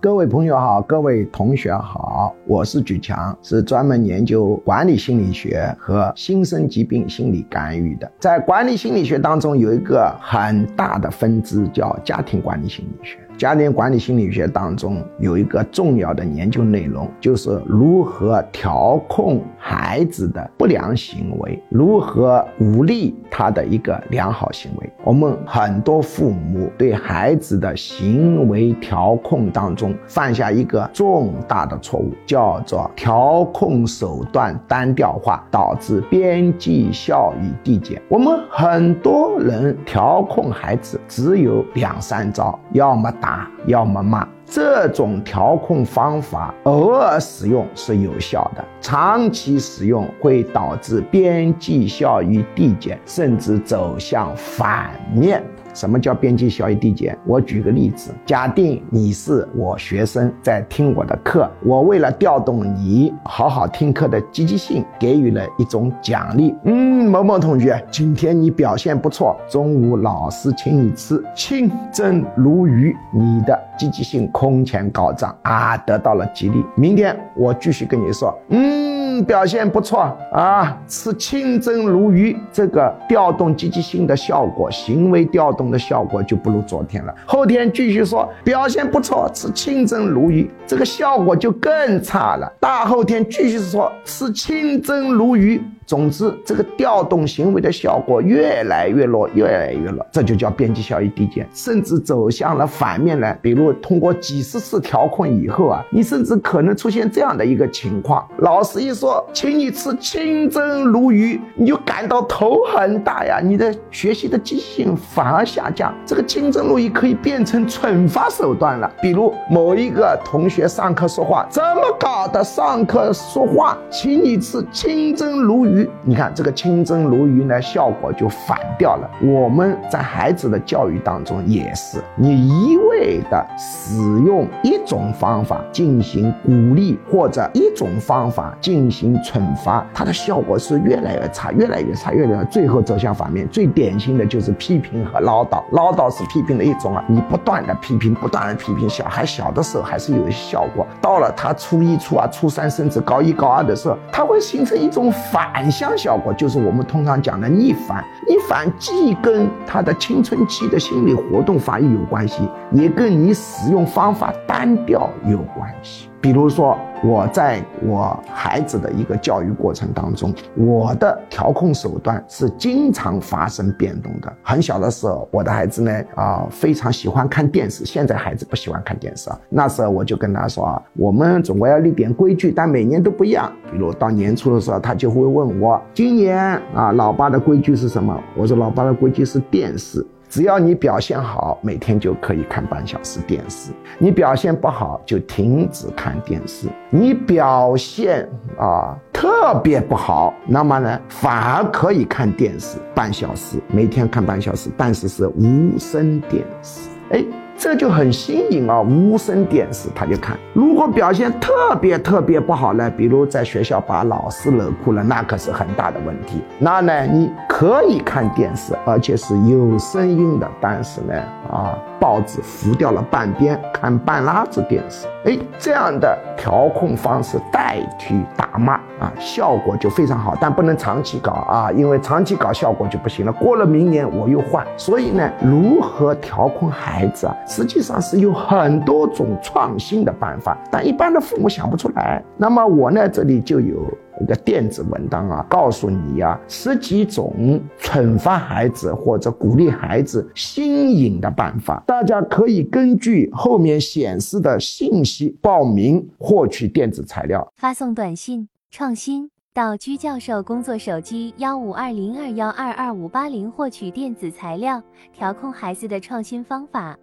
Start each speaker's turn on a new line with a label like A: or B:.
A: 各位朋友好，各位同学好，我是举强，是专门研究管理心理学和新生疾病心理干预的。在管理心理学当中，有一个很大的分支叫家庭管理心理学。家庭管理心理学当中有一个重要的研究内容，就是如何调控孩子的不良行为，如何鼓励他的一个良好行为。我们很多父母对孩子的行为调控当中犯下一个重大的错误，叫做调控手段单调化，导致边际效益递减。我们很多人调控孩子只有两三招，要么打。要么骂，这种调控方法偶尔使用是有效的，长期使用会导致边际效益递减，甚至走向反面。什么叫边际效益递减？我举个例子，假定你是我学生，在听我的课，我为了调动你好好听课的积极性，给予了一种奖励。嗯，某某同学，今天你表现不错，中午老师请你吃清蒸鲈鱼，你的积极性空前高涨啊，得到了激励。明天我继续跟你说，嗯。表现不错啊！吃清蒸鲈鱼，这个调动积极性的效果，行为调动的效果就不如昨天了。后天继续说表现不错，吃清蒸鲈鱼，这个效果就更差了。大后天继续说吃清蒸鲈鱼。总之，这个调动行为的效果越来越弱，越来越弱，这就叫边际效益递减，甚至走向了反面来。比如，通过几十次调控以后啊，你甚至可能出现这样的一个情况：老师一说，请你吃清蒸鲈鱼，你就感到头很大呀，你的学习的积极性反而下降。这个清蒸鲈鱼可以变成惩罚手段了。比如，某一个同学上课说话怎么搞的？上课说话，请你吃清蒸鲈鱼。你看这个清蒸鲈鱼呢，效果就反掉了。我们在孩子的教育当中也是，你一味的使用一种方法进行鼓励，或者一种方法进行行惩罚，它的效果是越来越差，越来越差，越来越最后走向反面。最典型的就是批评和唠叨，唠叨是批评的一种啊，你不断的批评，不断的批评，小孩小的时候还是有效果，到了他初一、初二、初三，甚至高一、高二的时候，他会形成一种反。向效果就是我们通常讲的逆反，逆反既跟他的青春期的心理活动发育有关系，也跟你使用方法单调有关系。比如说，我在我孩子的一个教育过程当中，我的调控手段是经常发生变动的。很小的时候，我的孩子呢，啊，非常喜欢看电视。现在孩子不喜欢看电视啊。那时候我就跟他说啊，我们总归要立点规矩，但每年都不一样。比如到年初的时候，他就会问我，今年啊，老爸的规矩是什么？我说，老爸的规矩是电视。只要你表现好，每天就可以看半小时电视；你表现不好，就停止看电视。你表现啊特别不好，那么呢，反而可以看电视半小时，每天看半小时，但是是无声电视。哎。这就很新颖啊！无声电视他就看。如果表现特别特别不好呢，比如在学校把老师惹哭了，那可是很大的问题。那呢，你可以看电视，而且是有声音的，但是呢，啊，报纸浮掉了半边，看半拉子电视。哎，这样的调控方式代替打骂啊，效果就非常好，但不能长期搞啊，因为长期搞效果就不行了。过了明年我又换。所以呢，如何调控孩子啊？实际上是有很多种创新的办法，但一般的父母想不出来。那么我呢，这里就有一个电子文档啊，告诉你呀，十几种惩罚孩子或者鼓励孩子新颖的办法，大家可以根据后面显示的信息报名获取电子材料，
B: 发送短信创新到居教授工作手机幺五二零二幺二二五八零获取电子材料，调控孩子的创新方法。